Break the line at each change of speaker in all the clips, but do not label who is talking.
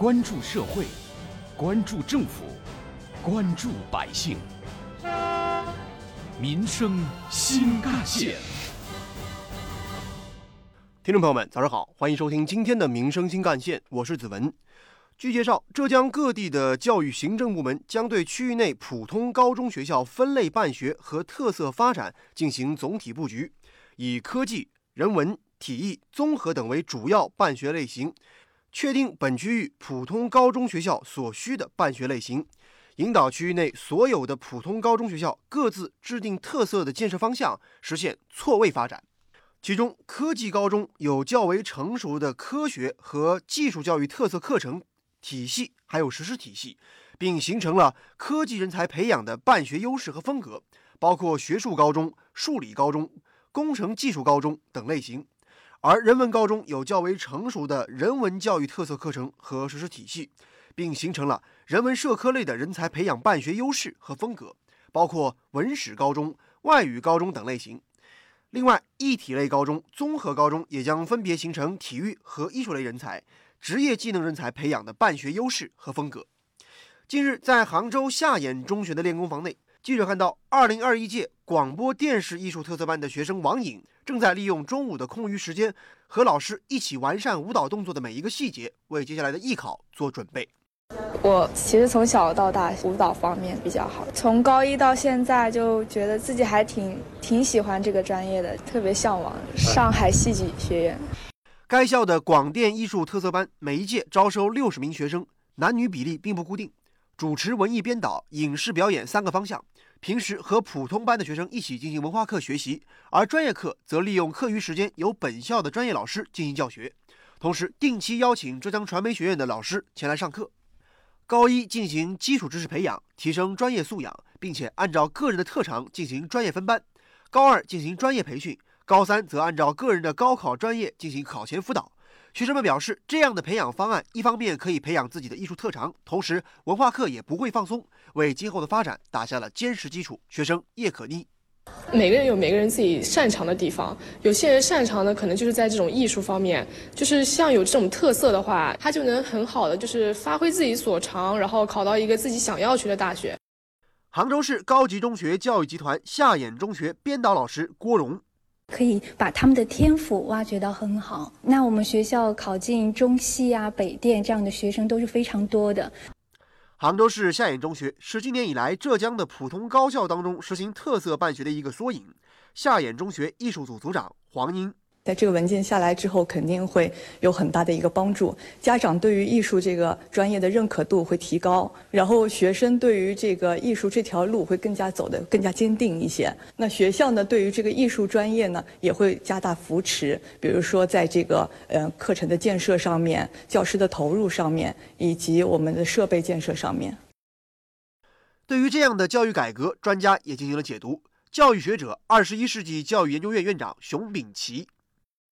关注社会，关注政府，关注百姓，民生新干线。
听众朋友们，早上好，欢迎收听今天的《民生新干线》，我是子文。据介绍，浙江各地的教育行政部门将对区域内普通高中学校分类办学和特色发展进行总体布局，以科技、人文、体育、综合等为主要办学类型，确定本区域普通高中学校所需的办学类型，引导区域内所有的普通高中学校各自制定特色的建设方向，实现错位发展。其中，科技高中有较为成熟的科学和技术教育特色课程。体系还有实施体系，并形成了科技人才培养的办学优势和风格，包括学术高中、数理高中、工程技术高中等类型；而人文高中有较为成熟的人文教育特色课程和实施体系，并形成了人文社科类的人才培养办学优势和风格，包括文史高中、外语高中等类型。另外，艺体类高中、综合高中也将分别形成体育和艺术类人才。职业技能人才培养的办学优势和风格。近日，在杭州下演中学的练功房内，记者看到二零二一届广播电视艺术特色班的学生王颖正在利用中午的空余时间，和老师一起完善舞蹈动作的每一个细节，为接下来的艺考做准备。
我其实从小到大舞蹈方面比较好，从高一到现在就觉得自己还挺挺喜欢这个专业的，特别向往上海戏剧学院。
该校的广电艺术特色班每一届招收六十名学生，男女比例并不固定，主持、文艺编导、影视表演三个方向。平时和普通班的学生一起进行文化课学习，而专业课则利用课余时间由本校的专业老师进行教学，同时定期邀请浙江传媒学院的老师前来上课。高一进行基础知识培养，提升专业素养，并且按照个人的特长进行专业分班。高二进行专业培训。高三则按照个人的高考专业进行考前辅导。学生们表示，这样的培养方案一方面可以培养自己的艺术特长，同时文化课也不会放松，为今后的发展打下了坚实基础。学生叶可妮：
每个人有每个人自己擅长的地方，有些人擅长的可能就是在这种艺术方面，就是像有这种特色的话，他就能很好的就是发挥自己所长，然后考到一个自己想要去的大学。
杭州市高级中学教育集团夏衍中学编导老师郭荣。
可以把他们的天赋挖掘到很好。那我们学校考进中戏啊、北电这样的学生都是非常多的。
杭州市夏衍中学是今年以来浙江的普通高校当中实行特色办学的一个缩影。夏衍中学艺术组组长黄英。
这个文件下来之后，肯定会有很大的一个帮助。家长对于艺术这个专业的认可度会提高，然后学生对于这个艺术这条路会更加走得更加坚定一些。那学校呢，对于这个艺术专业呢，也会加大扶持。比如说，在这个呃课程的建设上面、教师的投入上面，以及我们的设备建设上面。
对于这样的教育改革，专家也进行了解读。教育学者、二十一世纪教育研究院院长熊丙奇。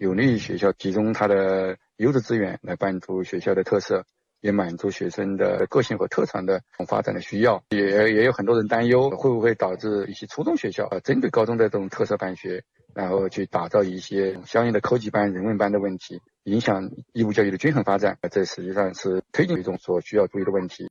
有利于学校集中它的优质资源来帮助学校的特色，也满足学生的个性和特长的发展的需要。也也有很多人担忧，会不会导致一些初中学校啊，针对高中的这种特色办学，然后去打造一些相应的科技班、人文班的问题，影响义务教育的均衡发展。这实际上是推进一种所需要注意的问题。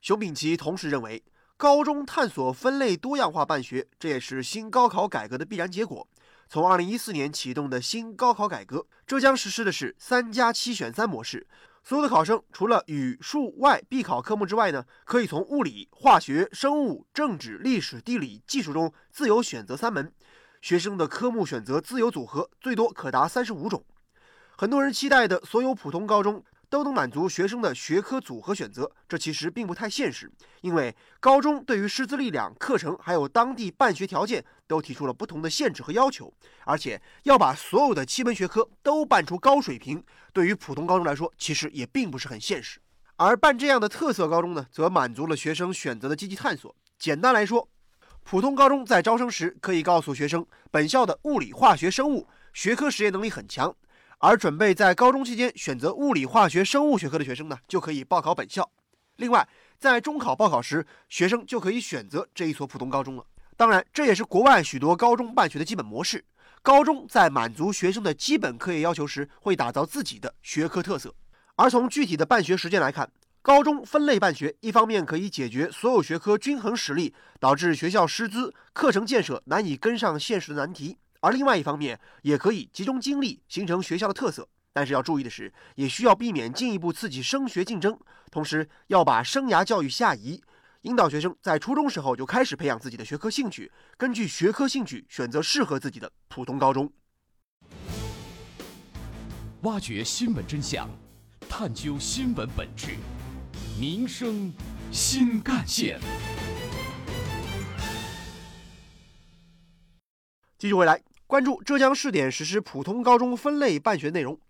熊丙奇同时认为，高中探索分类多样化办学，这也是新高考改革的必然结果。从二零一四年启动的新高考改革，浙江实施的是三加七选三模式。所有的考生除了语数外必考科目之外呢，可以从物理、化学、生物、政治、历史、地理、技术中自由选择三门。学生的科目选择自由组合最多可达三十五种。很多人期待的所有普通高中。都能满足学生的学科组合选择，这其实并不太现实，因为高中对于师资力量、课程还有当地办学条件都提出了不同的限制和要求，而且要把所有的七门学科都办出高水平，对于普通高中来说，其实也并不是很现实。而办这样的特色高中呢，则满足了学生选择的积极探索。简单来说，普通高中在招生时可以告诉学生，本校的物理、化学、生物学科实验能力很强。而准备在高中期间选择物理、化学、生物学科的学生呢，就可以报考本校。另外，在中考报考时，学生就可以选择这一所普通高中了。当然，这也是国外许多高中办学的基本模式。高中在满足学生的基本课业要求时，会打造自己的学科特色。而从具体的办学实践来看，高中分类办学，一方面可以解决所有学科均衡实力导致学校师资、课程建设难以跟上现实的难题；而另外一方面，也可以集中精力形成学校的特色。但是要注意的是，也需要避免进一步刺激升学竞争，同时要把生涯教育下移，引导学生在初中时候就开始培养自己的学科兴趣，根据学科兴趣选择适合自己的普通高中。
挖掘新闻真相。探究新闻本质，民生新干线。
继续回来，关注浙江试点实施普通高中分类办学内容。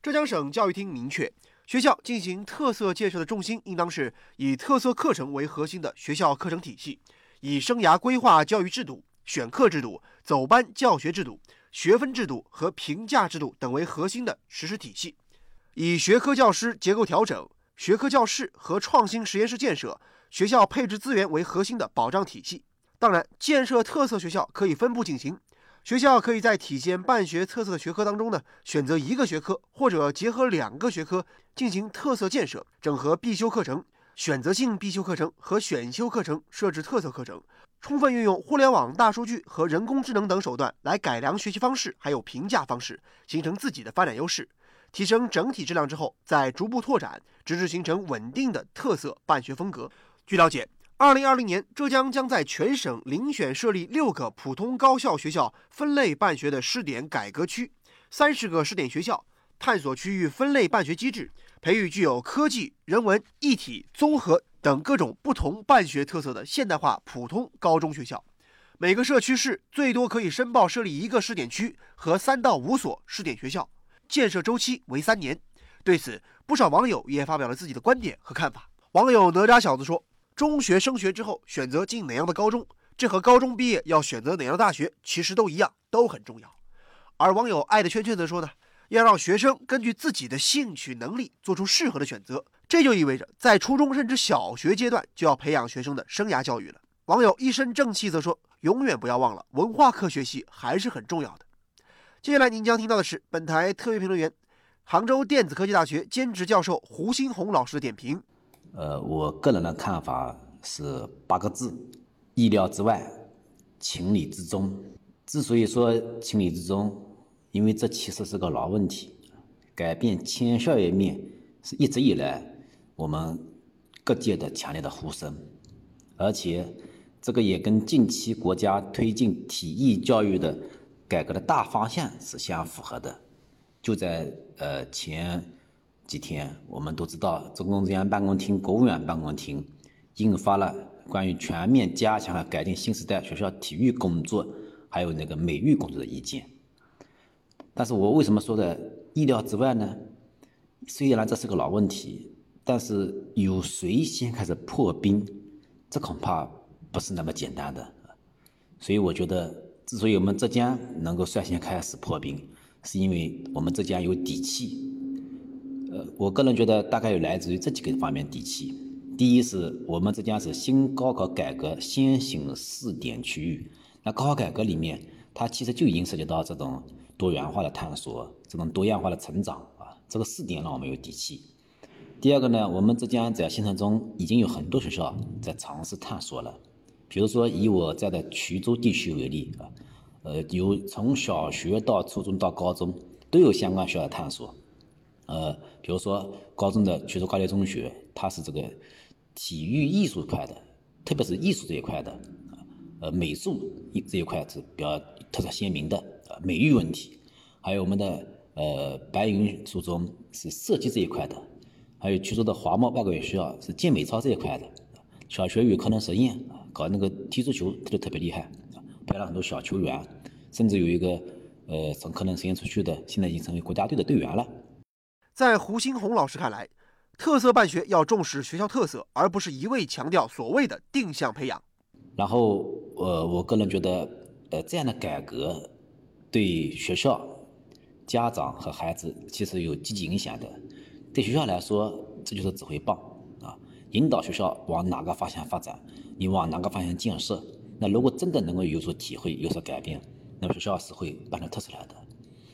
浙江省教育厅明确，学校进行特色建设的重心应当是以特色课程为核心的学校课程体系，以生涯规划教育制度、选课制度、走班教学制度、学分制度和评价制度等为核心的实施体系。以学科教师结构调整、学科教室和创新实验室建设、学校配置资源为核心的保障体系。当然，建设特色学校可以分步进行，学校可以在体现办学特色的学科当中呢，选择一个学科或者结合两个学科进行特色建设，整合必修课程、选择性必修课程和选修课程，设置特色课程，充分运用互联网、大数据和人工智能等手段来改良学习方式，还有评价方式，形成自己的发展优势。提升整体质量之后，再逐步拓展，直至形成稳定的特色办学风格。据了解，二零二零年，浙江将在全省遴选设立六个普通高校学校分类办学的试点改革区，三十个试点学校，探索区域分类办学机制，培育具有科技、人文、一体、综合等各种不同办学特色的现代化普通高中学校。每个社区市最多可以申报设立一个试点区和三到五所试点学校。建设周期为三年，对此不少网友也发表了自己的观点和看法。网友哪吒小子说：“中学升学之后选择进哪样的高中，这和高中毕业要选择哪样的大学其实都一样，都很重要。”而网友爱的圈圈则说呢：“要让学生根据自己的兴趣能力做出适合的选择，这就意味着在初中甚至小学阶段就要培养学生的生涯教育了。”网友一身正气则说：“永远不要忘了，文化课学习还是很重要的。”接下来您将听到的是本台特约评论员、杭州电子科技大学兼职教授胡新红老师的点评。
呃，我个人的看法是八个字：意料之外，情理之中。之所以说情理之中，因为这其实是个老问题，改变迁校业面是一直以来我们各界的强烈的呼声，而且这个也跟近期国家推进体育教育的。改革的大方向是相符合的。就在呃前几天，我们都知道，中共中央办公厅、国务院办公厅印发了关于全面加强和改进新时代学校体育工作还有那个美育工作的意见。但是我为什么说的意料之外呢？虽然这是个老问题，但是有谁先开始破冰，这恐怕不是那么简单的。所以我觉得。之所以我们浙江能够率先开始破冰，是因为我们浙江有底气。呃，我个人觉得大概有来自于这几个方面底气。第一是我们浙江是新高考改革先行试点区域，那高考改革里面，它其实就已经涉及到这种多元化的探索，这种多样化的成长啊，这个试点让我们有底气。第二个呢，我们浙江在县城中已经有很多学校在尝试探索了。比如说，以我在的衢州地区为例啊，呃，有从小学到初中到高中都有相关学校的探索，呃，比如说高中的衢州高级中学，它是这个体育艺术块的，特别是艺术这一块的，呃，美术一这一块是比较特色鲜明的啊，美育问题，还有我们的呃白云初中是设计这一块的，还有衢州的华贸外国语学校是健美操这一块的，小学有可能实验。搞那个踢足球，他就特别厉害，培养了很多小球员，甚至有一个呃从科能实验出去的，现在已经成为国家队的队员了。
在胡新红老师看来，特色办学要重视学校特色，而不是一味强调所谓的定向培养。
然后呃，我个人觉得，呃，这样的改革对学校、家长和孩子其实有积极影响的。对学校来说，这就是指挥棒啊，引导学校往哪个方向发展。你往哪个方向建设？那如果真的能够有所体会、有所改变，那么学校是会办出特色来的。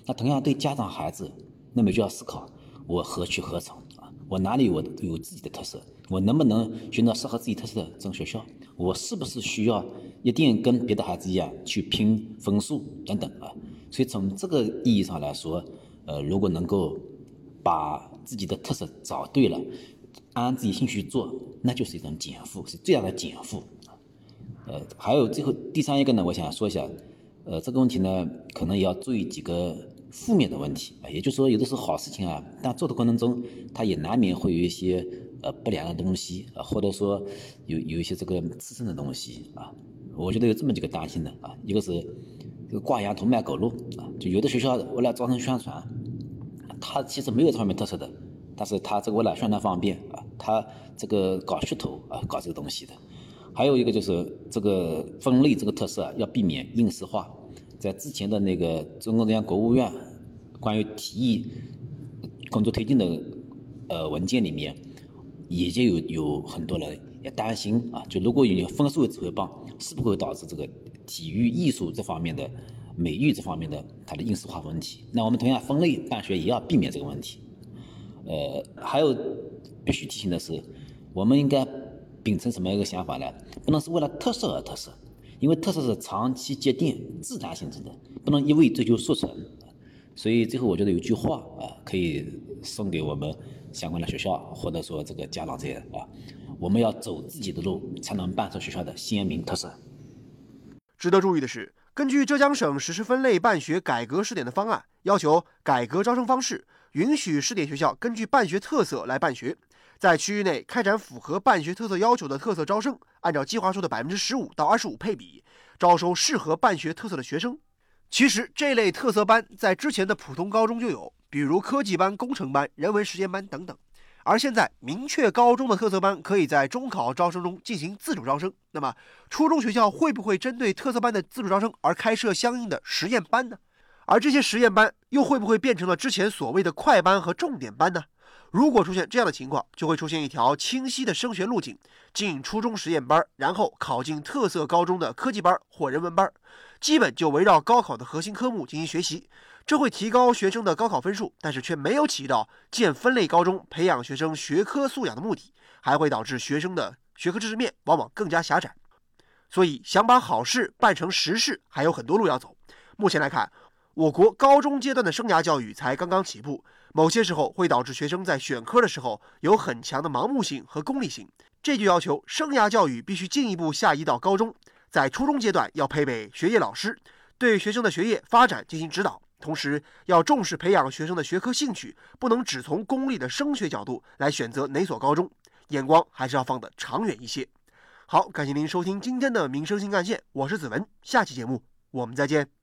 那同样对家长孩子，那么就要思考我何去何从啊？我哪里我有自己的特色？我能不能寻找适合自己特色的这种学校？我是不是需要一定跟别的孩子一样去拼分数等等啊？所以从这个意义上来说，呃，如果能够把自己的特色找对了，按自己兴趣做，那就是一种减负，是最大的减负。呃，还有最后第三一个呢，我想说一下，呃，这个问题呢，可能也要注意几个负面的问题啊，也就是说，有的时候好事情啊，但做的过程中，它也难免会有一些呃不良的东西啊，或者说有有一些这个刺身的东西啊，我觉得有这么几个担心的啊，一个是这个挂羊头卖狗肉啊，就有的学校为了招生宣传，他其实没有这方面特色的，但是他这个为了宣传方便啊，他这个搞噱头啊，搞这个东西的。还有一个就是这个分类这个特色，要避免应试化。在之前的那个中共中央国务院关于提议工作推进的呃文件里面，也就有有很多人也担心啊，就如果有分数指挥棒，是不会导致这个体育艺术这方面的美育这方面的它的应试化问题？那我们同样分类办学也要避免这个问题。呃，还有必须提醒的是，我们应该。秉承什么一个想法呢？不能是为了特色而特色，因为特色是长期积淀、自然形成的，不能一味追求速成。所以最后我觉得有句话啊，可以送给我们相关的学校或者说这个家长这些啊，我们要走自己的路，才能办出学校的鲜明特色。
值得注意的是，根据浙江省实施分类办学改革试点的方案，要求改革招生方式，允许试点学校根据办学特色来办学。在区域内开展符合办学特色要求的特色招生，按照计划书的百分之十五到二十五配比招收适合办学特色的学生。其实这类特色班在之前的普通高中就有，比如科技班、工程班、人文实验班等等。而现在明确高中的特色班可以在中考招生中进行自主招生，那么初中学校会不会针对特色班的自主招生而开设相应的实验班呢？而这些实验班又会不会变成了之前所谓的快班和重点班呢？如果出现这样的情况，就会出现一条清晰的升学路径：进初中实验班，然后考进特色高中的科技班或人文班，基本就围绕高考的核心科目进行学习。这会提高学生的高考分数，但是却没有起到建分类高中、培养学生学科素养的目的，还会导致学生的学科知识面往往更加狭窄。所以，想把好事办成实事，还有很多路要走。目前来看，我国高中阶段的生涯教育才刚刚起步。某些时候会导致学生在选科的时候有很强的盲目性和功利性，这就要求生涯教育必须进一步下移到高中，在初中阶段要配备学业老师，对学生的学业发展进行指导，同时要重视培养学生的学科兴趣，不能只从功利的升学角度来选择哪所高中，眼光还是要放得长远一些。好，感谢您收听今天的民生新干线，我是子文，下期节目我们再见。